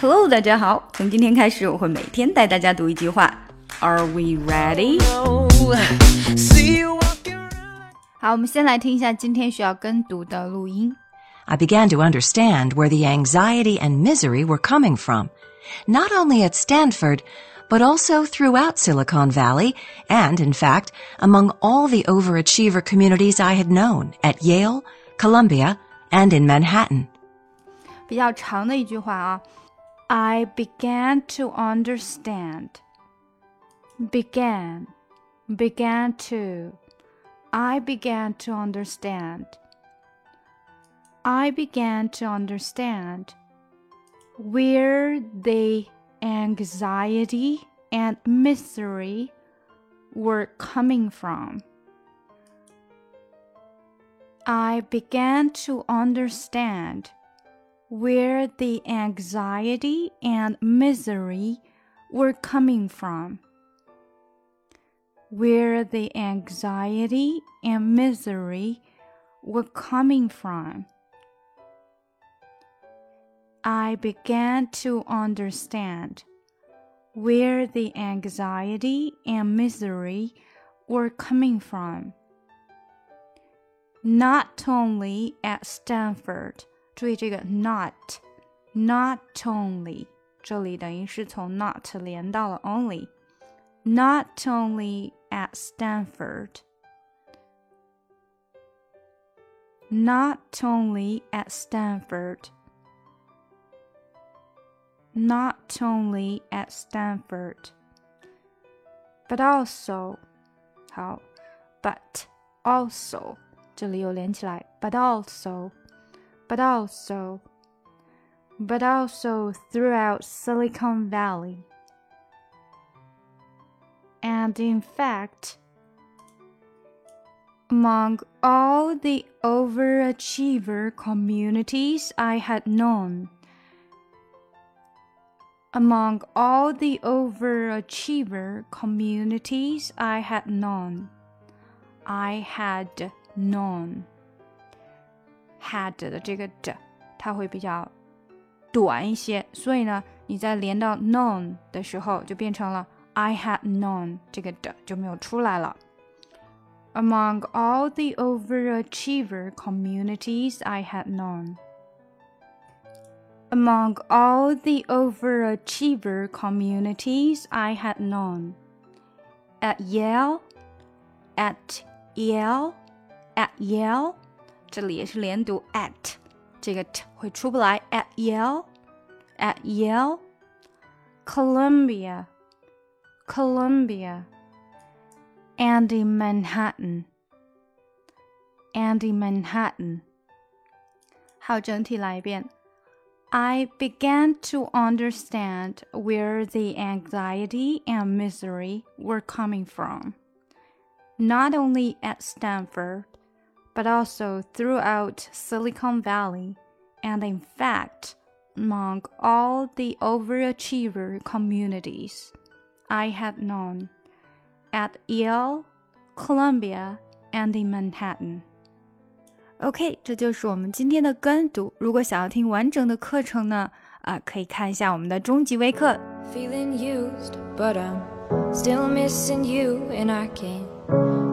Hello，大家好。从今天开始，我会每天带大家读一句话。Are we ready？好，我们先来听一下今天需要跟读的录音。I began to understand where the anxiety and misery were coming from, not only at Stanford, but also throughout Silicon Valley, and in fact, among all the overachiever communities I had known at Yale, Columbia, and in Manhattan. 比较长的一句话啊 ，I began to understand. Began, began to. I began to understand. I began to understand where the anxiety and misery were coming from. I began to understand where the anxiety and misery were coming from. Where the anxiety and misery were coming from. I began to understand where the anxiety and misery were coming from. Not only at Stanford，注意这个 not not only，这里等于是从 not 连到了 only。Not only at Stanford. Not only at Stanford not only at Stanford, but also 好，but also 这里又连起来，but also, But also, but also throughout Silicon Valley. And in fact, among all the overachiever communities I had known among all the overachiever communities I had known. I had known had 的这个的，它会比较短一些，所以呢，你在连到 known 的时候，就变成了 I had known，这个的就没有出来了。Among all the overachiever communities I had known among all the overachiever communities I had known. At Yale, at Yale, at Yale， 这里也是连读 at，这个 t 会出不来。At Yale, at Yale, Columbia, Columbia, and in Manhattan, and in Manhattan。好，整体来一遍。I began to understand where the anxiety and misery were coming from, not only at Stanford, but also throughout Silicon Valley, and in fact, among all the overachiever communities I had known at Yale, Columbia, and in Manhattan. OK，这就是我们今天的跟读。如果想要听完整的课程呢，啊，可以看一下我们的终极微课。Feeling used, but I'm still missing you, and I can't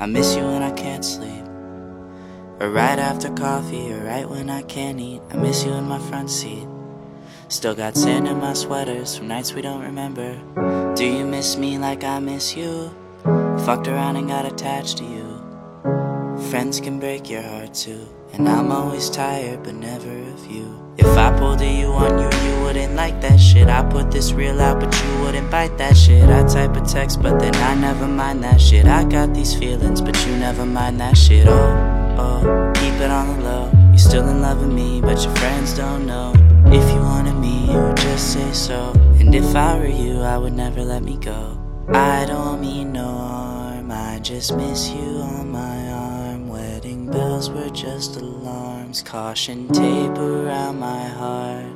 I miss you when I can't sleep. Or right after coffee, or right when I can't eat. I miss you in my front seat. Still got sand in my sweaters from nights we don't remember. Do you miss me like I miss you? Fucked around and got attached to you. Friends can break your heart too. And I'm always tired but never of you. If I pulled a you on you, you wouldn't like that shit. I put this real out, but bite that shit. I type a text, but then I never mind that shit. I got these feelings, but you never mind that shit. Oh, oh, keep it on the low. You're still in love with me, but your friends don't know. If you wanted me, you would just say so. And if I were you, I would never let me go. I don't mean no harm, I just miss you on my arm. Wedding bells were just alarms, caution tape around my heart.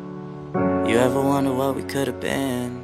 You ever wonder what we could have been?